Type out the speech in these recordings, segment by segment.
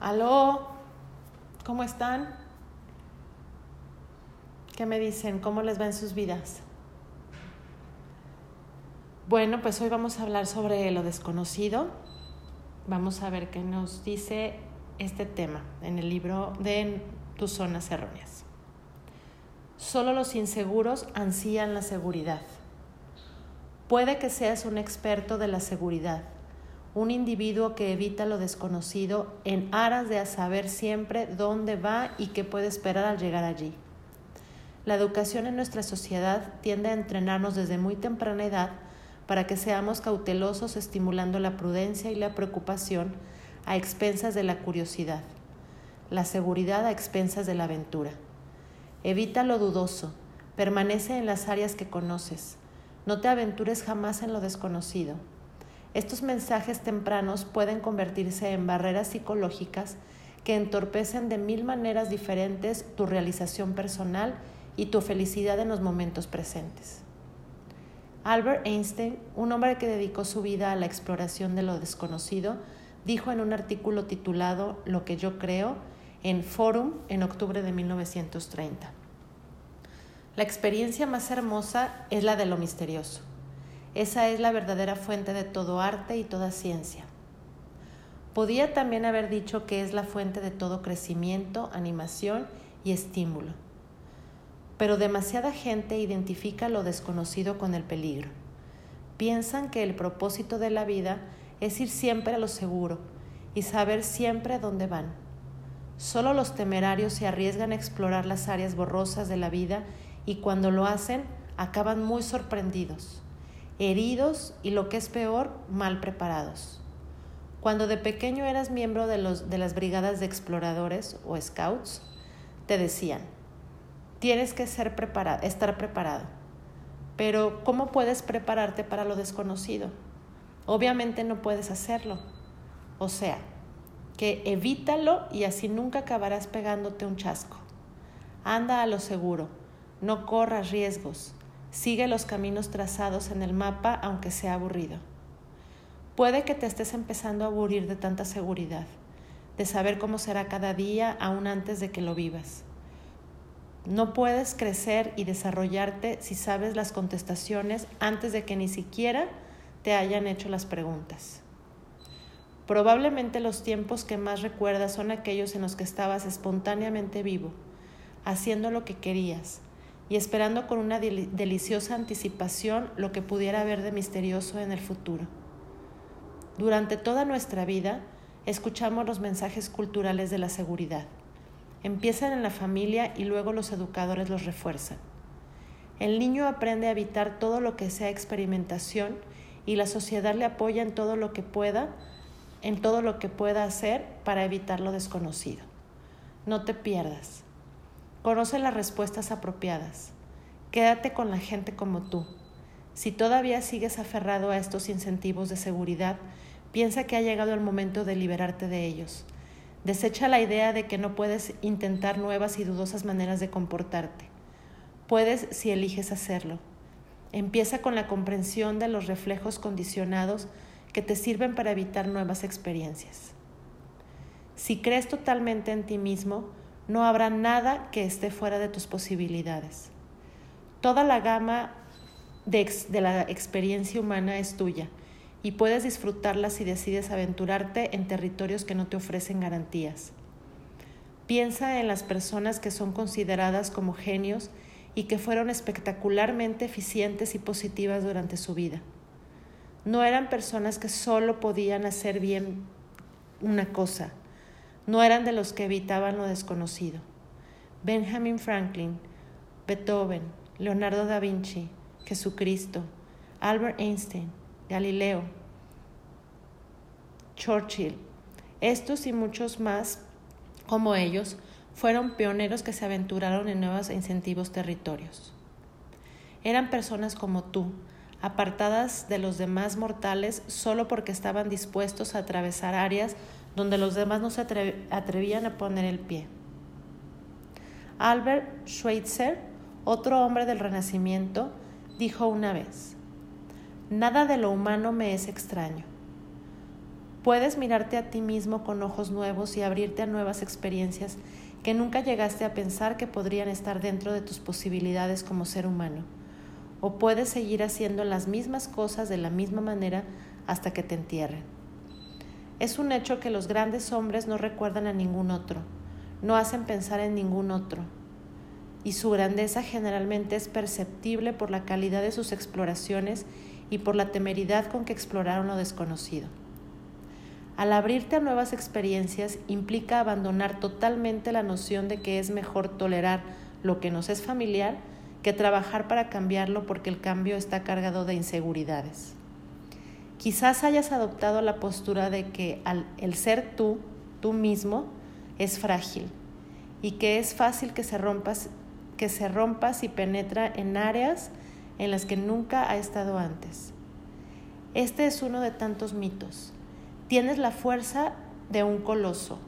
Aló, ¿cómo están? ¿Qué me dicen? ¿Cómo les va en sus vidas? Bueno, pues hoy vamos a hablar sobre lo desconocido. Vamos a ver qué nos dice este tema en el libro de Tus zonas erróneas. Solo los inseguros ansían la seguridad. Puede que seas un experto de la seguridad un individuo que evita lo desconocido en aras de saber siempre dónde va y qué puede esperar al llegar allí. La educación en nuestra sociedad tiende a entrenarnos desde muy temprana edad para que seamos cautelosos estimulando la prudencia y la preocupación a expensas de la curiosidad, la seguridad a expensas de la aventura. Evita lo dudoso, permanece en las áreas que conoces, no te aventures jamás en lo desconocido. Estos mensajes tempranos pueden convertirse en barreras psicológicas que entorpecen de mil maneras diferentes tu realización personal y tu felicidad en los momentos presentes. Albert Einstein, un hombre que dedicó su vida a la exploración de lo desconocido, dijo en un artículo titulado Lo que yo creo en Forum en octubre de 1930. La experiencia más hermosa es la de lo misterioso. Esa es la verdadera fuente de todo arte y toda ciencia. Podía también haber dicho que es la fuente de todo crecimiento, animación y estímulo. Pero demasiada gente identifica lo desconocido con el peligro. Piensan que el propósito de la vida es ir siempre a lo seguro y saber siempre dónde van. Solo los temerarios se arriesgan a explorar las áreas borrosas de la vida y cuando lo hacen acaban muy sorprendidos heridos y lo que es peor, mal preparados. Cuando de pequeño eras miembro de, los, de las brigadas de exploradores o scouts, te decían, tienes que ser preparado, estar preparado. Pero ¿cómo puedes prepararte para lo desconocido? Obviamente no puedes hacerlo. O sea, que evítalo y así nunca acabarás pegándote un chasco. Anda a lo seguro, no corras riesgos, Sigue los caminos trazados en el mapa aunque sea aburrido. Puede que te estés empezando a aburrir de tanta seguridad, de saber cómo será cada día aún antes de que lo vivas. No puedes crecer y desarrollarte si sabes las contestaciones antes de que ni siquiera te hayan hecho las preguntas. Probablemente los tiempos que más recuerdas son aquellos en los que estabas espontáneamente vivo, haciendo lo que querías, y esperando con una deliciosa anticipación lo que pudiera haber de misterioso en el futuro. Durante toda nuestra vida escuchamos los mensajes culturales de la seguridad. Empiezan en la familia y luego los educadores los refuerzan. El niño aprende a evitar todo lo que sea experimentación y la sociedad le apoya en todo lo que pueda, en todo lo que pueda hacer para evitar lo desconocido. No te pierdas. Conoce las respuestas apropiadas. Quédate con la gente como tú. Si todavía sigues aferrado a estos incentivos de seguridad, piensa que ha llegado el momento de liberarte de ellos. Desecha la idea de que no puedes intentar nuevas y dudosas maneras de comportarte. Puedes si eliges hacerlo. Empieza con la comprensión de los reflejos condicionados que te sirven para evitar nuevas experiencias. Si crees totalmente en ti mismo, no habrá nada que esté fuera de tus posibilidades. Toda la gama de, la experiencia humana es tuya y puedes disfrutarla si decides aventurarte en territorios que no te ofrecen garantías. Piensa en las personas que son consideradas como genios y que fueron espectacularmente eficientes y positivas durante su vida. No eran personas que solo podían hacer bien una cosa, no eran de los que evitaban lo desconocido. Benjamin Franklin, Beethoven, Leonardo da Vinci, Jesucristo, Albert Einstein, Galileo, Churchill, estos y muchos más como ellos fueron pioneros que se aventuraron en nuevos e incentivos territorios. Eran personas como tú, apartadas de los demás mortales solo porque estaban dispuestos a atravesar áreas donde los demás no se atrevían a poner el pie. Albert Schweitzer, otro hombre del Renacimiento, dijo una vez, Nada de lo humano me es extraño. Puedes mirarte a ti mismo con ojos nuevos y abrirte a nuevas experiencias que nunca llegaste a pensar que podrían estar dentro de tus posibilidades como ser humano. O puedes seguir haciendo las mismas cosas de la misma manera hasta que te entierren. Es un hecho que los grandes hombres no recuerdan a ningún otro, no hacen pensar en ningún otro, y su grandeza generalmente es perceptible por la calidad de sus exploraciones y por la temeridad con que exploraron lo desconocido. Al abrirte a nuevas experiencias implica abandonar totalmente la noción de que es mejor tolerar lo que nos es familiar que trabajar para cambiarlo porque el cambio está cargado de inseguridades. Quizás hayas adoptado la postura de que el ser tú, tú mismo, es frágil y que es fácil que se rompas, que se penetra en áreas en las que nunca ha estado antes. Este es uno de tantos mitos. Tienes la fuerza de un coloso.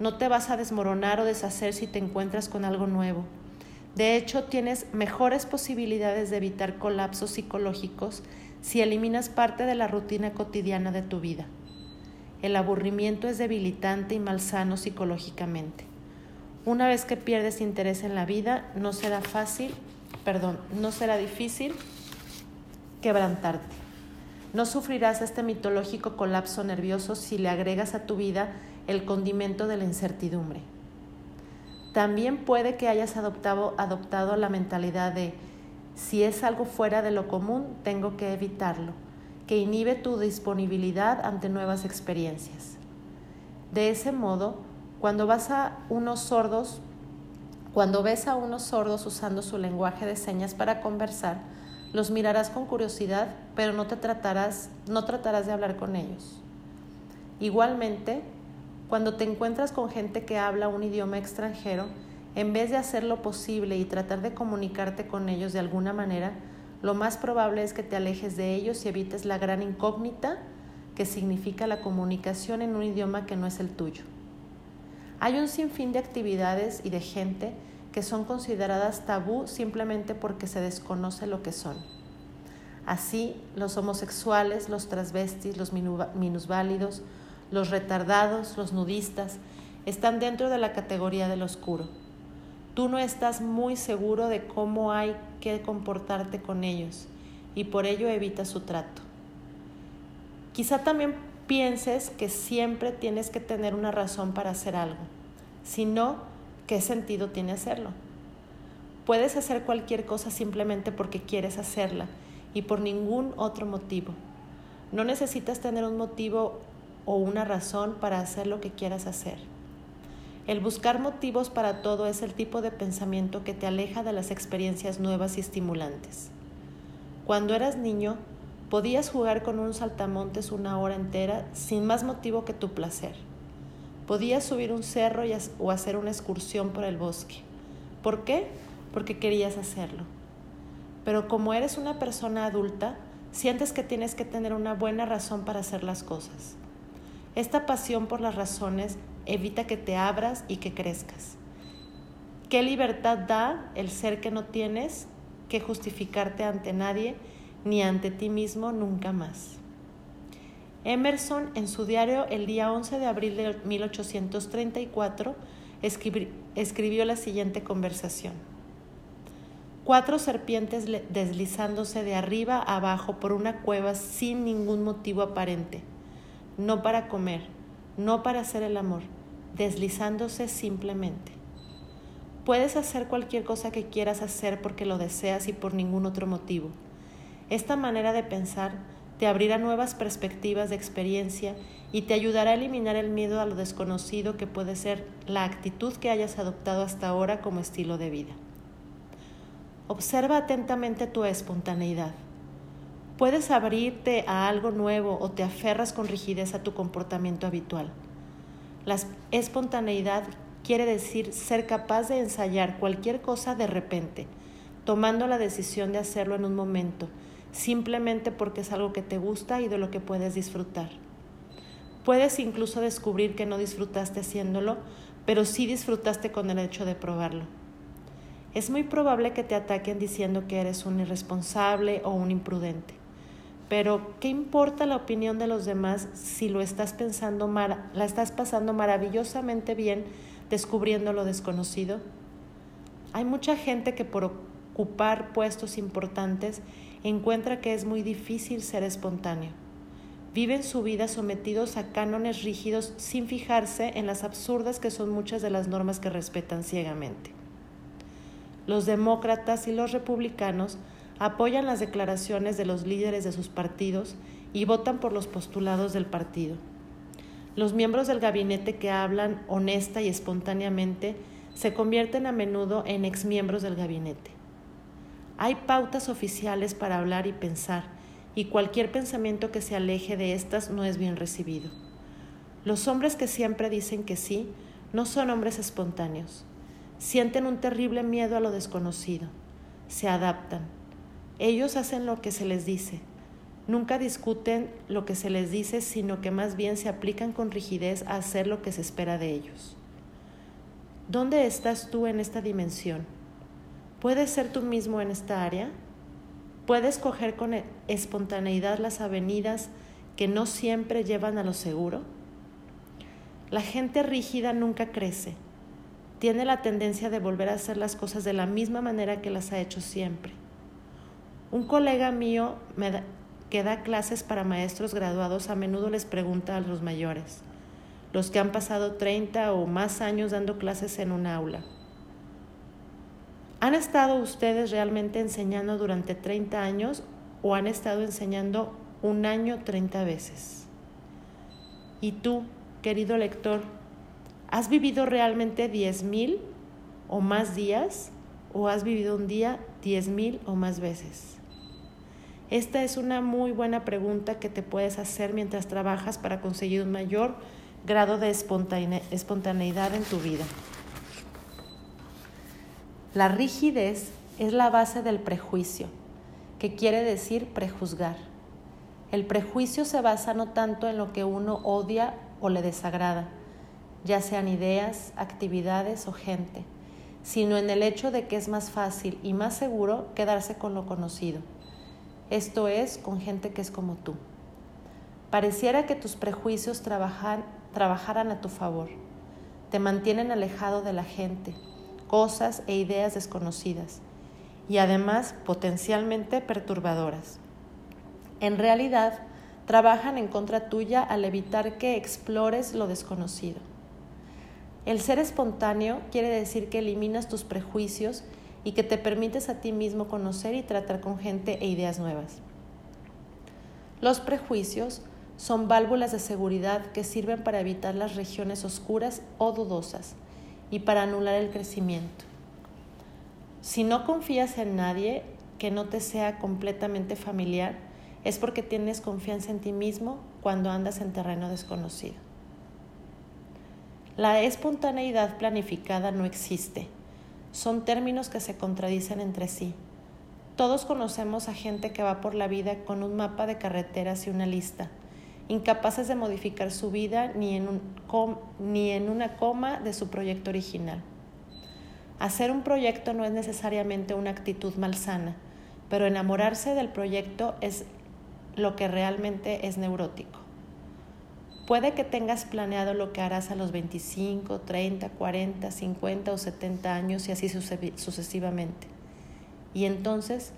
No te vas a desmoronar o deshacer si te encuentras con algo nuevo. De hecho, tienes mejores posibilidades de evitar colapsos psicológicos si eliminas parte de la rutina cotidiana de tu vida. El aburrimiento es debilitante y malsano psicológicamente. Una vez que pierdes interés en la vida, no será fácil, perdón, no será difícil quebrantarte. No sufrirás este mitológico colapso nervioso si le agregas a tu vida el condimento de la incertidumbre. También puede que hayas adoptado, adoptado la mentalidad de si es algo fuera de lo común, tengo que evitarlo, que inhibe tu disponibilidad ante nuevas experiencias. De ese modo, cuando vas a unos sordos, cuando ves a unos sordos usando su lenguaje de señas para conversar, los mirarás con curiosidad, pero no te tratarás, no tratarás de hablar con ellos. Igualmente, cuando te encuentras con gente que habla un idioma extranjero, en vez de hacer lo posible y tratar de comunicarte con ellos de alguna manera, lo más probable es que te alejes de ellos y evites la gran incógnita que significa la comunicación en un idioma que no es el tuyo. Hay un sinfín de actividades y de gente que son consideradas tabú simplemente porque se desconoce lo que son. Así, los homosexuales, los transvestis, los minusválidos, los retardados, los nudistas, están dentro de la categoría del oscuro. Tú no estás muy seguro de cómo hay que comportarte con ellos y por ello evitas su trato. Quizá también pienses que siempre tienes que tener una razón para hacer algo. Si no, ¿qué sentido tiene hacerlo? Puedes hacer cualquier cosa simplemente porque quieres hacerla y por ningún otro motivo. No necesitas tener un motivo o una razón para hacer lo que quieras hacer. El buscar motivos para todo es el tipo de pensamiento que te aleja de las experiencias nuevas y estimulantes. Cuando eras niño, podías jugar con un saltamontes una hora entera sin más motivo que tu placer. Podías subir un cerro o hacer una excursión por el bosque. ¿Por qué? Porque querías hacerlo. Pero como eres una persona adulta, sientes que tienes que tener una buena razón para hacer las cosas. Esta pasión por las razones evita que te abras y que crezcas. ¿Qué libertad da el ser que no tienes que justificarte ante nadie ni ante ti mismo nunca más? Emerson, en su diario el día 11 de abril de 1834, escribió la siguiente conversación. Cuatro serpientes deslizándose de arriba a abajo por una cueva sin ningún motivo aparente, no para comer, no para hacer el amor, deslizándose simplemente. Puedes hacer cualquier cosa que quieras hacer porque lo deseas y por ningún otro motivo. Esta manera de pensar te abrirá nuevas perspectivas de experiencia y te ayudará a eliminar el miedo a lo desconocido que puede ser la actitud que hayas adoptado hasta ahora como estilo de vida. Observa atentamente tu espontaneidad. Puedes abrirte a algo nuevo o te aferras con rigidez a tu comportamiento habitual. La espontaneidad quiere decir ser capaz de ensayar cualquier cosa de repente, tomando la decisión de hacerlo en un momento simplemente porque es algo que te gusta y de lo que puedes disfrutar. Puedes incluso descubrir que no disfrutaste haciéndolo, pero sí disfrutaste con el hecho de probarlo. Es muy probable que te ataquen diciendo que eres un irresponsable o un imprudente, pero ¿qué importa la opinión de los demás si lo estás pensando la estás pasando maravillosamente bien descubriendo lo desconocido? Hay mucha gente que por ocupar puestos importantes encuentra que es muy difícil ser espontáneo. Viven su vida sometidos a cánones rígidos sin fijarse en las absurdas que son muchas de las normas que respetan ciegamente. Los demócratas y los republicanos apoyan las declaraciones de los líderes de sus partidos y votan por los postulados del partido. Los miembros del gabinete que hablan honesta y espontáneamente se convierten a menudo en exmiembros del gabinete. Hay pautas oficiales para hablar y pensar, y cualquier pensamiento que se aleje de estas no es bien recibido. Los hombres que siempre dicen que sí no son hombres espontáneos. Sienten un terrible miedo a lo desconocido. Se adaptan, ellos hacen lo que se les dice. Nunca discuten lo que se les dice, sino que más bien se aplican con rigidez a hacer lo que se espera de ellos. ¿Dónde estás tú en esta dimensión? ¿Puedes ser tú mismo en esta área? ¿Puedes coger con espontaneidad las avenidas que no siempre llevan a lo seguro? La gente rígida nunca crece. Tiene la tendencia de volver a hacer las cosas de la misma manera que las ha hecho siempre. Un colega mío que da clases para maestros graduados a menudo les pregunta a los mayores, los que han pasado 30 o más años dando clases en un aula. ¿Han estado ustedes realmente enseñando durante 30 años o han estado enseñando un año 30 veces? Y tú, querido lector, ¿has vivido realmente 10.000 o más días o has vivido un día 10.000 o más veces? Esta es una muy buena pregunta que te puedes hacer mientras trabajas para conseguir un mayor grado de espontaneidad en tu vida. La rigidez es la base del prejuicio, que quiere decir prejuzgar. El prejuicio se basa no tanto en lo que uno odia o le desagrada, ya sean ideas, actividades o gente, sino en el hecho de que es más fácil y más seguro quedarse con lo conocido esto es, con gente que es como tú. Pareciera que tus prejuicios trabajan, trabajaran a tu favor, te mantienen alejado de la gente, cosas e ideas desconocidas y además potencialmente perturbadoras. En realidad, trabajan en contra tuya al evitar que explores lo desconocido. El ser espontáneo quiere decir que eliminas tus prejuicios y que te permites a ti mismo conocer y tratar con gente e ideas nuevas. Los prejuicios son válvulas de seguridad que sirven para evitar las regiones oscuras o dudosas y para anular el crecimiento. Si no confías en nadie que no te sea completamente familiar, es porque tienes confianza en ti mismo cuando andas en terreno desconocido. La espontaneidad planificada no existe son términos que se contradicen entre sí. Todos conocemos a gente que va por la vida con un mapa de carreteras y una lista, incapaces de modificar su vida ni en, ni en una coma de su proyecto original. Hacer un proyecto no es necesariamente una actitud malsana, pero enamorarse del proyecto es lo que realmente es neurótico. Puede que tengas planeado lo que harás a los 25, 30, 40, 50 o 70 años y así sucesivamente. Y entonces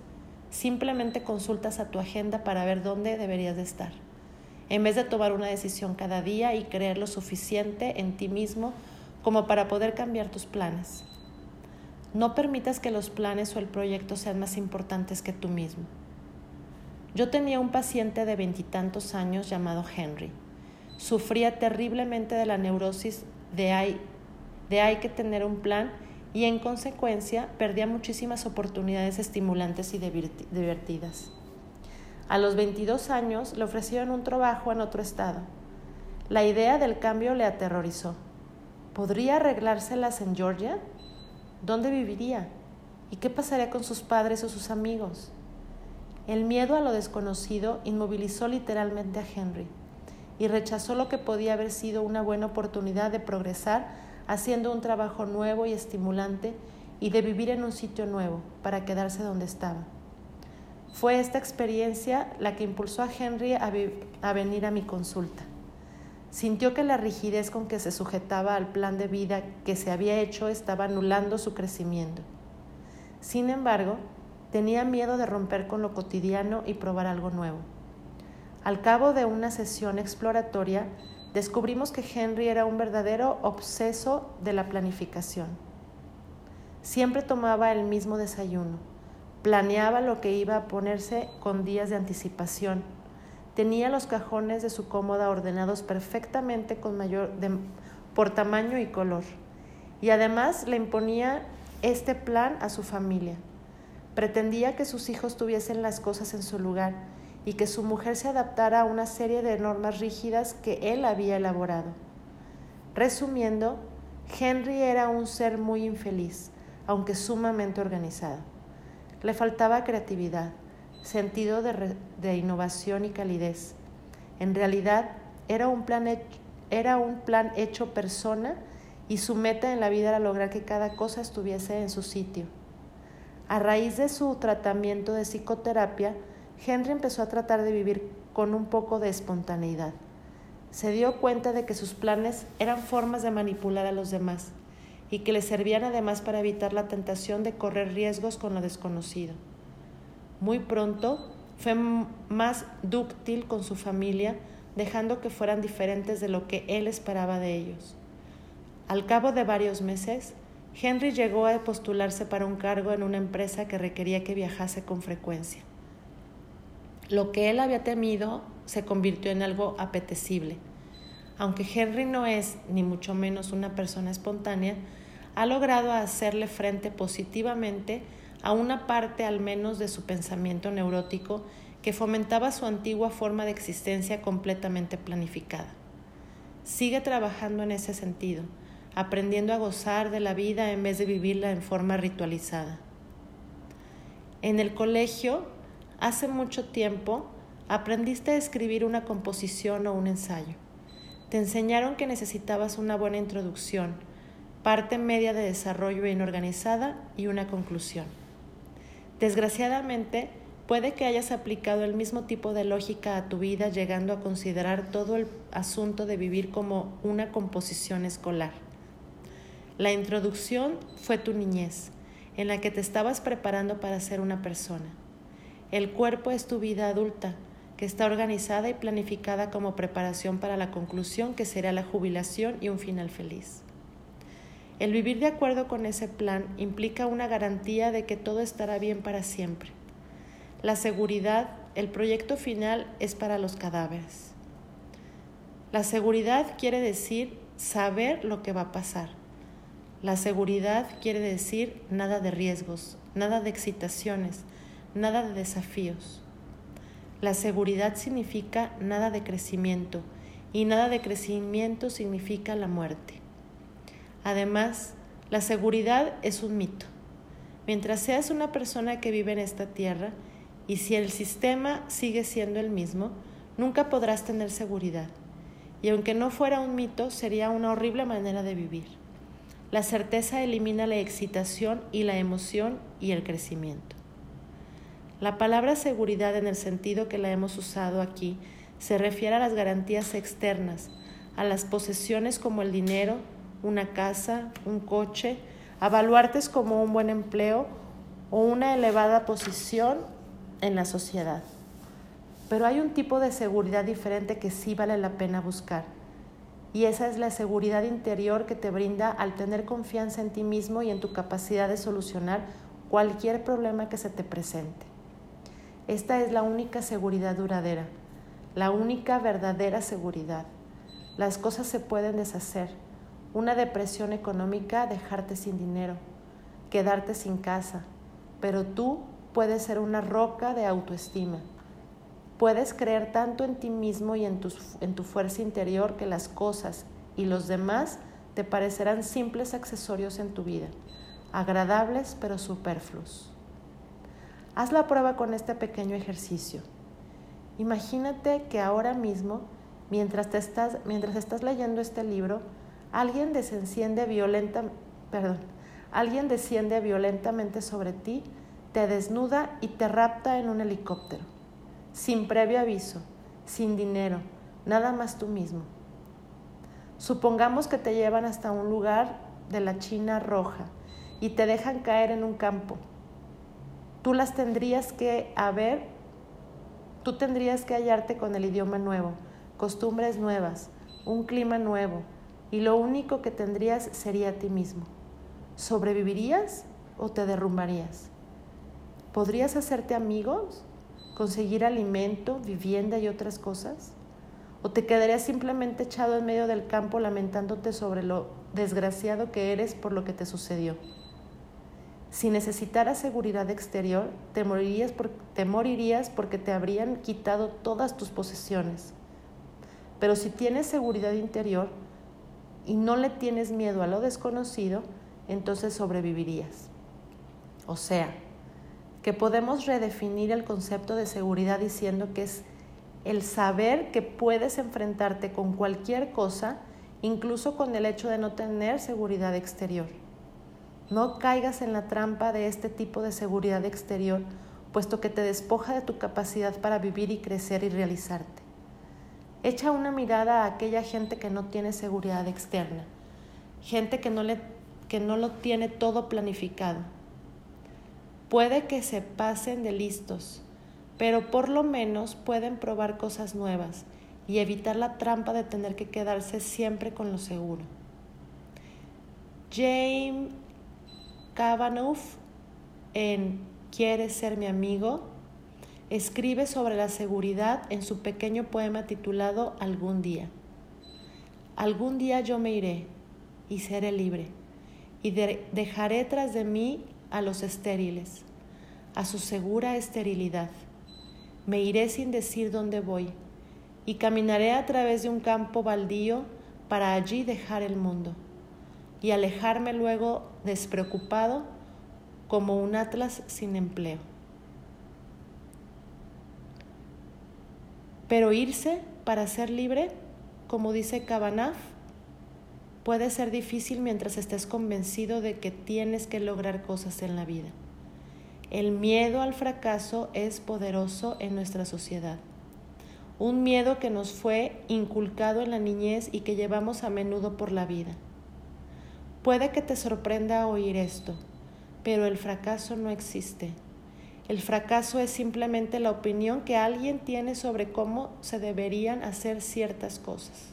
simplemente consultas a tu agenda para ver dónde deberías de estar. En vez de tomar una decisión cada día y creer lo suficiente en ti mismo como para poder cambiar tus planes. No permitas que los planes o el proyecto sean más importantes que tú mismo. Yo tenía un paciente de veintitantos años llamado Henry sufría terriblemente de la neurosis de hay, de hay que tener un plan y en consecuencia perdía muchísimas oportunidades estimulantes y divertidas. A los 22 años le ofrecieron un trabajo en otro estado. La idea del cambio le aterrorizó. ¿Podría arreglárselas en Georgia? ¿Dónde viviría? ¿Y qué pasaría con sus padres o sus amigos? El miedo a lo desconocido inmovilizó literalmente a Henry y rechazó lo que podía haber sido una buena oportunidad de progresar haciendo un trabajo nuevo y estimulante y de vivir en un sitio nuevo para quedarse donde estaba. Fue esta experiencia la que impulsó a Henry a, a venir a mi consulta. Sintió que la rigidez con que se sujetaba al plan de vida que se había hecho estaba anulando su crecimiento. Sin embargo, tenía miedo de romper con lo cotidiano y probar algo nuevo. Al cabo de una sesión exploratoria, descubrimos que Henry era un verdadero obseso de la planificación. Siempre tomaba el mismo desayuno, planeaba lo que iba a ponerse con días de anticipación, tenía los cajones de su cómoda ordenados perfectamente con mayor por tamaño y color, y además le imponía este plan a su familia. Pretendía que sus hijos tuviesen las cosas en su lugar y que su mujer se adaptara a una serie de normas rígidas que él había elaborado. Resumiendo, Henry era un ser muy infeliz, aunque sumamente organizado. Le faltaba creatividad, sentido de, de innovación y calidez. En realidad, era un, plan era un plan hecho persona y su meta en la vida era lograr que cada cosa estuviese en su sitio. A raíz de su tratamiento de psicoterapia, Henry empezó a tratar de vivir con un poco de espontaneidad. Se dio cuenta de que sus planes eran formas de manipular a los demás y que le servían además para evitar la tentación de correr riesgos con lo desconocido. Muy pronto fue más dúctil con su familia, dejando que fueran diferentes de lo que él esperaba de ellos. Al cabo de varios meses, Henry llegó a postularse para un cargo en una empresa que requería que viajase con frecuencia. Lo que él había temido se convirtió en algo apetecible. Aunque Henry no es ni mucho menos una persona espontánea, ha logrado hacerle frente positivamente a una parte al menos de su pensamiento neurótico que fomentaba su antigua forma de existencia completamente planificada. Sigue trabajando en ese sentido aprendiendo a gozar de la vida en vez de vivirla en forma ritualizada. En el colegio, hace mucho tiempo, aprendiste a escribir una composición o un ensayo. Te enseñaron que necesitabas una buena introducción, parte media de desarrollo bien organizada y una conclusión. Desgraciadamente, puede que hayas aplicado el mismo tipo de lógica a tu vida llegando a considerar todo el asunto de vivir como una composición escolar. La introducción fue tu niñez, en la que te estabas preparando para ser una persona. El cuerpo es tu vida adulta, que está organizada y planificada como preparación para la conclusión que será la jubilación y un final feliz. El vivir de acuerdo con ese plan implica una garantía de que todo estará bien para siempre. La seguridad, el proyecto final es para los cadáveres. La seguridad quiere decir saber lo que va a pasar la seguridad quiere decir nada de riesgos, nada de excitaciones, nada de desafíos. La seguridad significa nada de crecimiento y nada de crecimiento significa la muerte. Además, la seguridad es un mito. Mientras seas una persona que vive en esta tierra y si el sistema sigue siendo el mismo, nunca podrás tener seguridad. Y aunque no fuera un mito, sería una horrible manera de vivir. La certeza elimina la excitación y la emoción y el crecimiento. La palabra seguridad en el sentido que la hemos usado aquí se refiere a las garantías externas, a las posesiones como el dinero, una casa, un coche, a baluartes como un buen empleo o una elevada posición en la sociedad. Pero hay un tipo de seguridad diferente que sí vale la pena buscar y esa es la seguridad interior que te brinda al tener confianza en ti mismo y en tu capacidad de solucionar cualquier problema que se te presente. Esta es la única seguridad duradera, la única verdadera seguridad. Las cosas se pueden deshacer. Una depresión económica, dejarte sin dinero, quedarte sin casa, pero tú puedes ser una roca de autoestima Puedes creer tanto en ti mismo y en tu, en tu fuerza interior que las cosas y los demás te parecerán simples accesorios en tu vida, agradables pero superfluos. Haz la prueba con este pequeño ejercicio. Imagínate que ahora mismo, mientras, te estás, mientras estás leyendo este libro, alguien violenta, perdón, alguien desciende violentamente sobre ti, te desnuda y te rapta en un helicóptero, sin previo aviso, sin dinero, nada más tú mismo. Supongamos que te llevan hasta un lugar de la China roja y te dejan caer en un campo. Tú las tendrías que haber, tú tendrías que hallarte con el idioma nuevo, costumbres nuevas, un clima nuevo, y lo único que tendrías sería a ti mismo. ¿Sobrevivirías o te derrumbarías? ¿Podrías hacerte amigos? ¿Conseguir alimento, vivienda y otras cosas? ¿O te quedarías simplemente echado en medio del campo lamentándote sobre lo desgraciado que eres por lo que te sucedió? Si necesitaras seguridad exterior, te morirías, te morirías porque te habrían quitado todas tus posesiones. Pero si tienes seguridad interior y no le tienes miedo a lo desconocido, entonces sobrevivirías. O sea, que podemos redefinir el concepto de seguridad diciendo que es el saber que puedes enfrentarte con cualquier cosa, incluso con el hecho de no tener seguridad exterior. No caigas en la trampa de este tipo de seguridad exterior, puesto que te despoja de tu capacidad para vivir y crecer y realizarte. Echa una mirada a aquella gente que no tiene seguridad externa, gente que no, le, que no lo tiene todo planificado, Puede que se pasen de listos, pero por lo menos pueden probar cosas nuevas y evitar la trampa de tener que quedarse siempre con lo seguro. James Kavanaugh en ¿Quieres ser mi amigo? escribe sobre la seguridad en su pequeño poema titulado Algún día. Algún día yo me iré y seré libre y dejaré tras de mí a los estériles, a su segura esterilidad. Me iré sin decir dónde voy y caminaré a través de un campo baldío para allí dejar el mundo y alejarme luego despreocupado como un atlas sin empleo. Pero irse para ser libre, como dice Cabanaf, puede ser difícil mientras estés convencido de que tienes que lograr cosas en la vida. El miedo al fracaso es poderoso en nuestra sociedad. Un miedo que nos fue inculcado en la niñez y que llevamos a menudo por la vida. Puede que te sorprenda oír esto, pero el fracaso no existe. El fracaso es simplemente la opinión que alguien tiene sobre cómo se deberían hacer ciertas cosas.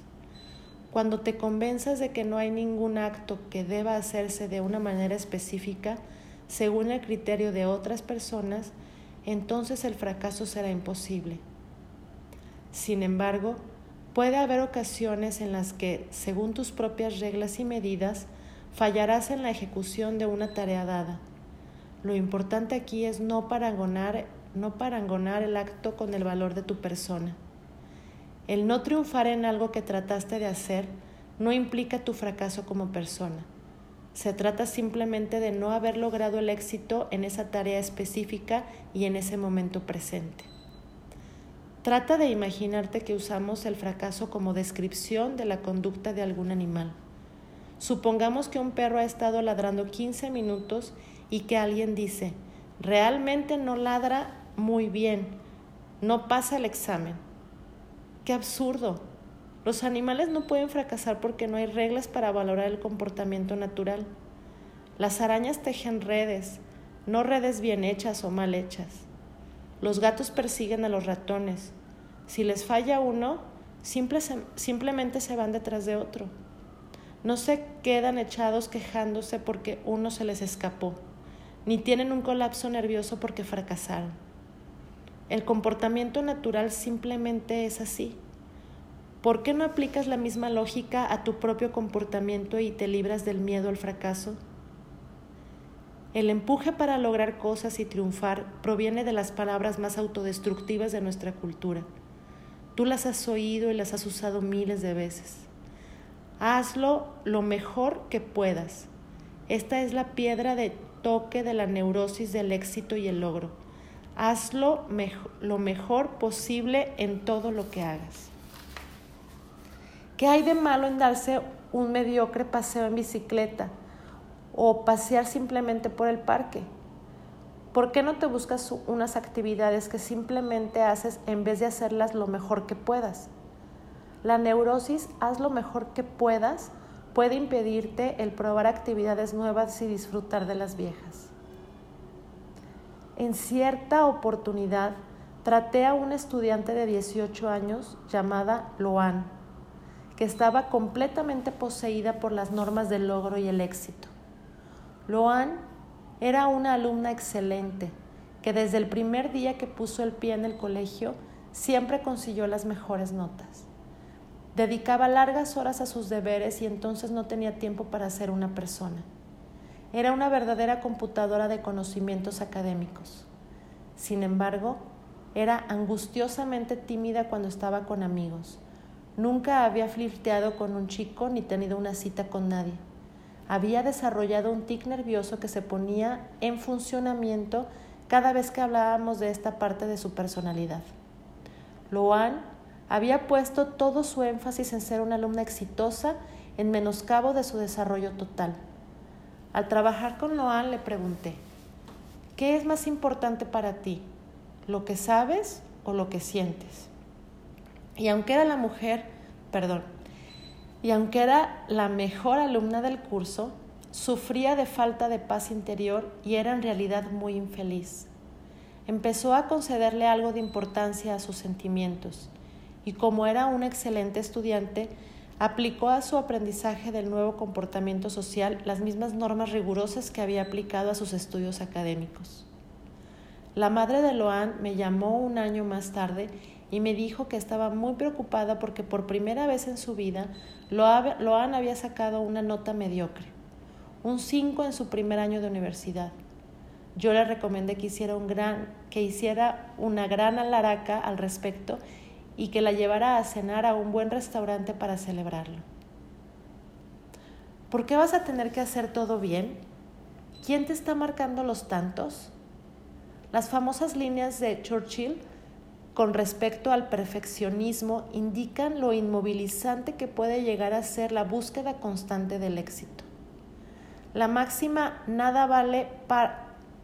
Cuando te convenzas de que no hay ningún acto que deba hacerse de una manera específica, según el criterio de otras personas, entonces el fracaso será imposible. Sin embargo, puede haber ocasiones en las que, según tus propias reglas y medidas, fallarás en la ejecución de una tarea dada. Lo importante aquí es no parangonar, no parangonar el acto con el valor de tu persona. El no triunfar en algo que trataste de hacer no implica tu fracaso como persona. Se trata simplemente de no haber logrado el éxito en esa tarea específica y en ese momento presente. Trata de imaginarte que usamos el fracaso como descripción de la conducta de algún animal. Supongamos que un perro ha estado ladrando 15 minutos y que alguien dice, realmente no ladra muy bien, no pasa el examen. Qué absurdo. Los animales no pueden fracasar porque no hay reglas para valorar el comportamiento natural. Las arañas tejen redes, no redes bien hechas o mal hechas. Los gatos persiguen a los ratones. Si les falla uno, simplemente se van detrás de otro. No se quedan echados quejándose porque uno se les escapó, ni tienen un colapso nervioso porque fracasaron. El comportamiento natural simplemente es así. ¿Por qué no aplicas la misma lógica a tu propio comportamiento y te libras del miedo al fracaso? El empuje para lograr cosas y triunfar proviene de las palabras más autodestructivas de nuestra cultura. Tú las has oído y las has usado miles de veces. Hazlo lo mejor que puedas. Esta es la piedra de toque de la neurosis del éxito y el logro hazlo lo mejor posible en todo lo que hagas. ¿Qué hay de malo en darse un mediocre paseo en bicicleta o pasear simplemente por el parque? ¿Por qué no te buscas unas actividades que simplemente haces en vez de hacerlas lo mejor que puedas? La neurosis, haz lo mejor que puedas, puede impedirte el probar actividades nuevas y disfrutar de las viejas. En cierta oportunidad, traté a una estudiante de 18 años llamada Loan, que estaba completamente poseída por las normas del logro y el éxito. Loan era una alumna excelente, que desde el primer día que puso el pie en el colegio siempre consiguió las mejores notas. Dedicaba largas horas a sus deberes y entonces no tenía tiempo para ser una persona. Era una verdadera computadora de conocimientos académicos. Sin embargo, era angustiosamente tímida cuando estaba con amigos. Nunca había flirteado con un chico ni tenido una cita con nadie había desarrollado un tic nervioso que se ponía en funcionamiento cada vez que hablábamos de esta parte de su personalidad. Loan había puesto todo su énfasis en ser una alumna exitosa en menoscabo de su desarrollo total. Al trabajar con Loan le pregunté, ¿qué es más importante para ti? ¿Lo que sabes o lo que sientes? Y aunque era la mujer, perdón, y aunque era la mejor alumna del curso, sufría de falta de paz interior y era en realidad muy infeliz. Empezó a concederle algo de importancia a sus sentimientos y como era un excelente estudiante, aplicó a su aprendizaje del nuevo comportamiento social las mismas normas rigurosas que había aplicado a sus estudios académicos. La madre de Loan me llamó un año más tarde y me dijo que estaba muy preocupada porque por primera vez en su vida Loan había sacado una nota mediocre, un 5 en su primer año de universidad. Yo le recomendé que hiciera, un gran, que hiciera una gran alaraca al respecto y que la llevara a cenar a un buen restaurante para celebrarlo. ¿Por qué vas a tener que hacer todo bien? ¿Quién te está marcando los tantos? Las famosas líneas de Churchill con respecto al perfeccionismo indican lo inmovilizante que puede llegar a ser la búsqueda constante del éxito. La máxima nada vale,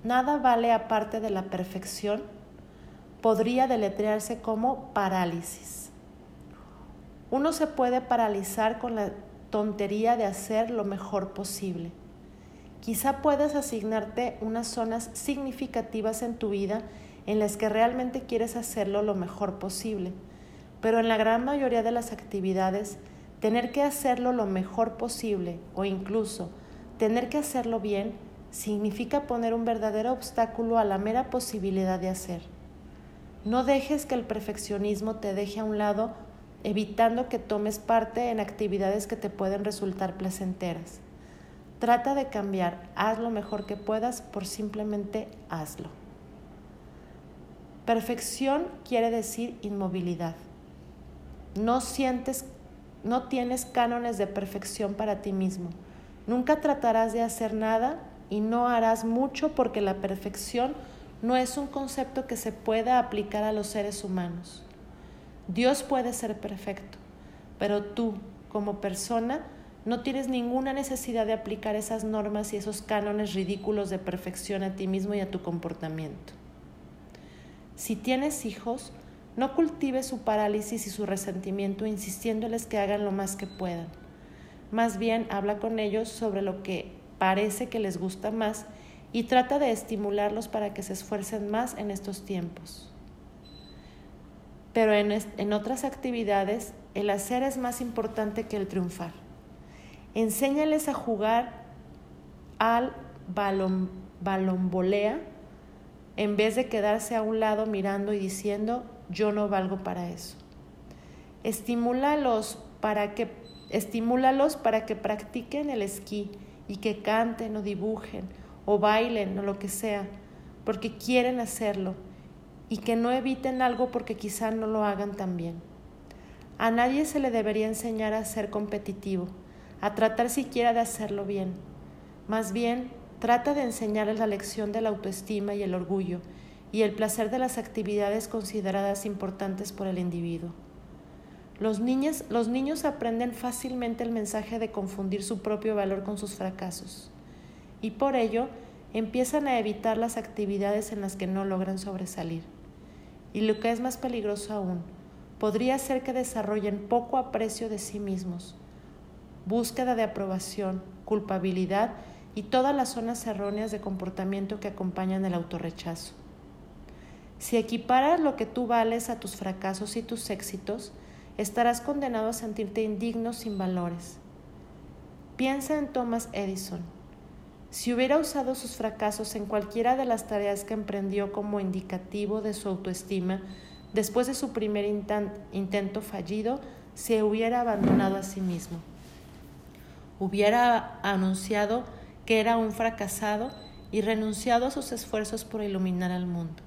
nada vale aparte de la perfección podría deletrearse como parálisis. Uno se puede paralizar con la tontería de hacer lo mejor posible. Quizá puedas asignarte unas zonas significativas en tu vida en las que realmente quieres hacerlo lo mejor posible. Pero en la gran mayoría de las actividades, tener que hacerlo lo mejor posible o incluso tener que hacerlo bien significa poner un verdadero obstáculo a la mera posibilidad de hacer. No dejes que el perfeccionismo te deje a un lado evitando que tomes parte en actividades que te pueden resultar placenteras. Trata de cambiar, haz lo mejor que puedas por simplemente hazlo. Perfección quiere decir inmovilidad. No sientes, no tienes cánones de perfección para ti mismo. Nunca tratarás de hacer nada y no harás mucho porque la perfección no es un concepto que se pueda aplicar a los seres humanos. Dios puede ser perfecto, pero tú, como persona, no tienes ninguna necesidad de aplicar esas normas y esos cánones ridículos de perfección a ti mismo y a tu comportamiento. Si tienes hijos, no cultives su parálisis y su resentimiento insistiéndoles que hagan lo más que puedan. Más bien habla con ellos sobre lo que parece que les gusta más y trata de estimularlos para que se esfuercen más en estos tiempos. Pero en, en otras actividades, el hacer es más importante que el triunfar. Enséñales a jugar al balon, en vez de quedarse a un lado mirando y diciendo, yo no valgo para eso. Estimúlalos para que, estimúlalos para que practiquen el esquí y que canten o dibujen o bailen o lo que sea, porque quieren hacerlo y que no eviten algo porque quizá no lo hagan tan bien. A nadie se le debería enseñar a ser competitivo, a tratar siquiera de hacerlo bien. Más bien, Trata de enseñarles la lección de la autoestima y el orgullo y el placer de las actividades consideradas importantes por el individuo. Los niños, los niños aprenden fácilmente el mensaje de confundir su propio valor con sus fracasos y por ello empiezan a evitar las actividades en las que no logran sobresalir. Y lo que es más peligroso aún, podría ser que desarrollen poco aprecio de sí mismos, búsqueda de aprobación, culpabilidad y todas las zonas erróneas de comportamiento que acompañan el autorrechazo. Si equiparas lo que tú vales a tus fracasos y tus éxitos, estarás condenado a sentirte indigno sin valores. Piensa en Thomas Edison. Si hubiera usado sus fracasos en cualquiera de las tareas que emprendió como indicativo de su autoestima, después de su primer intento fallido, se hubiera abandonado a sí mismo. Hubiera anunciado que era un fracasado y renunciado a sus esfuerzos por iluminar al mundo.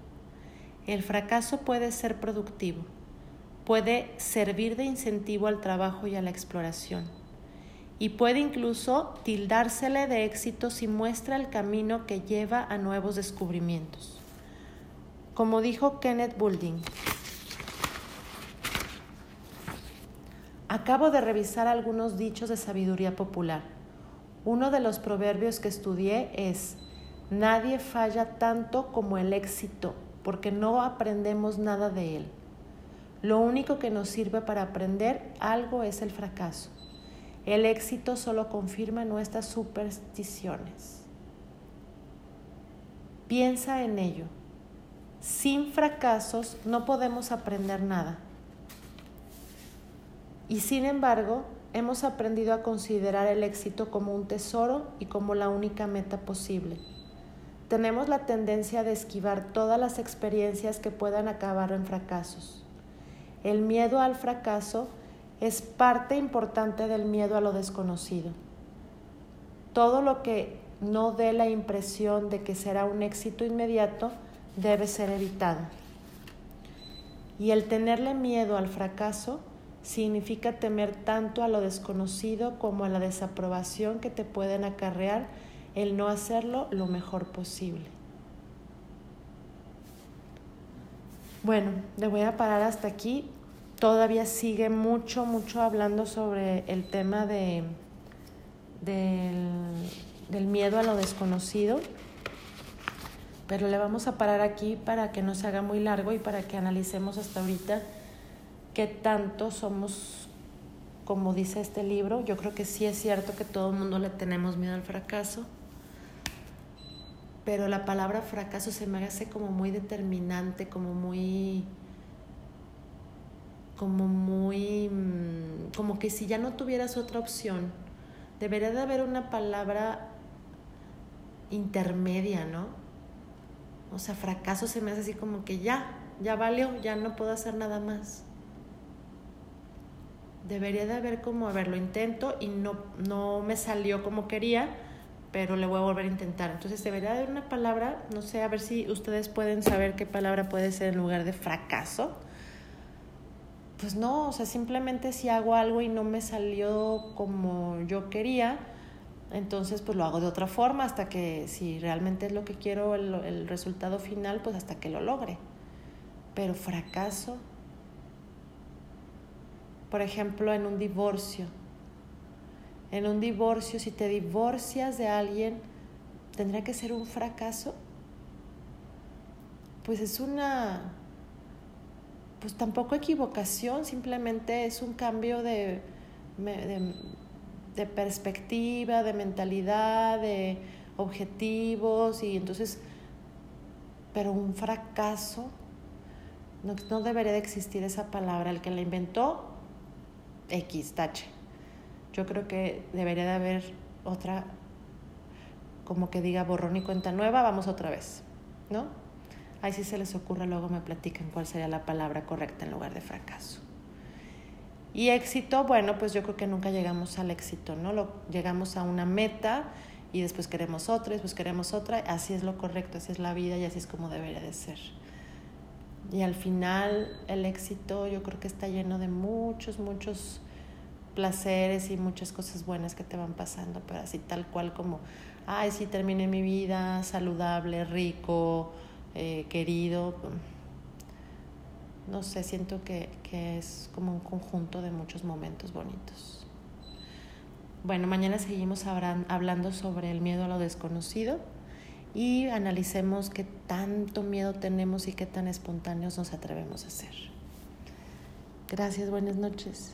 El fracaso puede ser productivo, puede servir de incentivo al trabajo y a la exploración, y puede incluso tildársele de éxito si muestra el camino que lleva a nuevos descubrimientos. Como dijo Kenneth Boulding, acabo de revisar algunos dichos de sabiduría popular uno de los proverbios que estudié es, nadie falla tanto como el éxito, porque no aprendemos nada de él. Lo único que nos sirve para aprender algo es el fracaso. El éxito solo confirma nuestras supersticiones. Piensa en ello. Sin fracasos no podemos aprender nada. Y sin embargo, hemos aprendido a considerar el éxito como un tesoro y como la única meta posible. Tenemos la tendencia de esquivar todas las experiencias que puedan acabar en fracasos. El miedo al fracaso es parte importante del miedo a lo desconocido. Todo lo que no dé la impresión de que será un éxito inmediato debe ser evitado. Y el tenerle miedo al fracaso significa temer tanto a lo desconocido como a la desaprobación que te pueden acarrear el no hacerlo lo mejor posible. Bueno, le voy a parar hasta aquí. Todavía sigue mucho, mucho hablando sobre el tema de, del, del miedo a lo desconocido, pero le vamos a parar aquí para que no se haga muy largo y para que analicemos hasta ahorita qué tanto somos, como dice este libro, yo creo que sí es cierto que todo el mundo le tenemos miedo al fracaso, pero la palabra fracaso se me hace como muy determinante, como muy como muy mm, como que si ya no tuvieras otra opción, debería de haber una palabra intermedia, ¿no? O sea, fracaso se me hace así como que ya, ya valió, ya no puedo hacer nada más debería de haber como, a ver, lo intento y no, no me salió como quería, pero le voy a volver a intentar. Entonces debería de haber una palabra, no sé, a ver si ustedes pueden saber qué palabra puede ser en lugar de fracaso. Pues no, o sea, simplemente si hago algo y no me salió como yo quería, entonces pues lo hago de otra forma hasta que si realmente es lo que quiero, el, el resultado final, pues hasta que lo logre. Pero fracaso, por ejemplo, en un divorcio. En un divorcio, si te divorcias de alguien, ¿tendría que ser un fracaso? Pues es una, pues tampoco equivocación, simplemente es un cambio de, de, perspectiva, de mentalidad, de objetivos y entonces, pero un fracaso, no, no debería de existir esa palabra. El que la inventó X, tache. Yo creo que debería de haber otra, como que diga borrón y cuenta nueva, vamos otra vez, ¿no? Ahí si se les ocurre, luego me platican cuál sería la palabra correcta en lugar de fracaso. Y éxito, bueno, pues yo creo que nunca llegamos al éxito, ¿no? Lo, llegamos a una meta y después queremos otra, y después queremos otra, así es lo correcto, así es la vida y así es como debería de ser. Y al final el éxito yo creo que está lleno de muchos, muchos placeres y muchas cosas buenas que te van pasando, pero así tal cual como, ay, sí, terminé mi vida saludable, rico, eh, querido. No sé, siento que, que es como un conjunto de muchos momentos bonitos. Bueno, mañana seguimos hablando sobre el miedo a lo desconocido y analicemos qué tanto miedo tenemos y qué tan espontáneos nos atrevemos a ser. Gracias, buenas noches.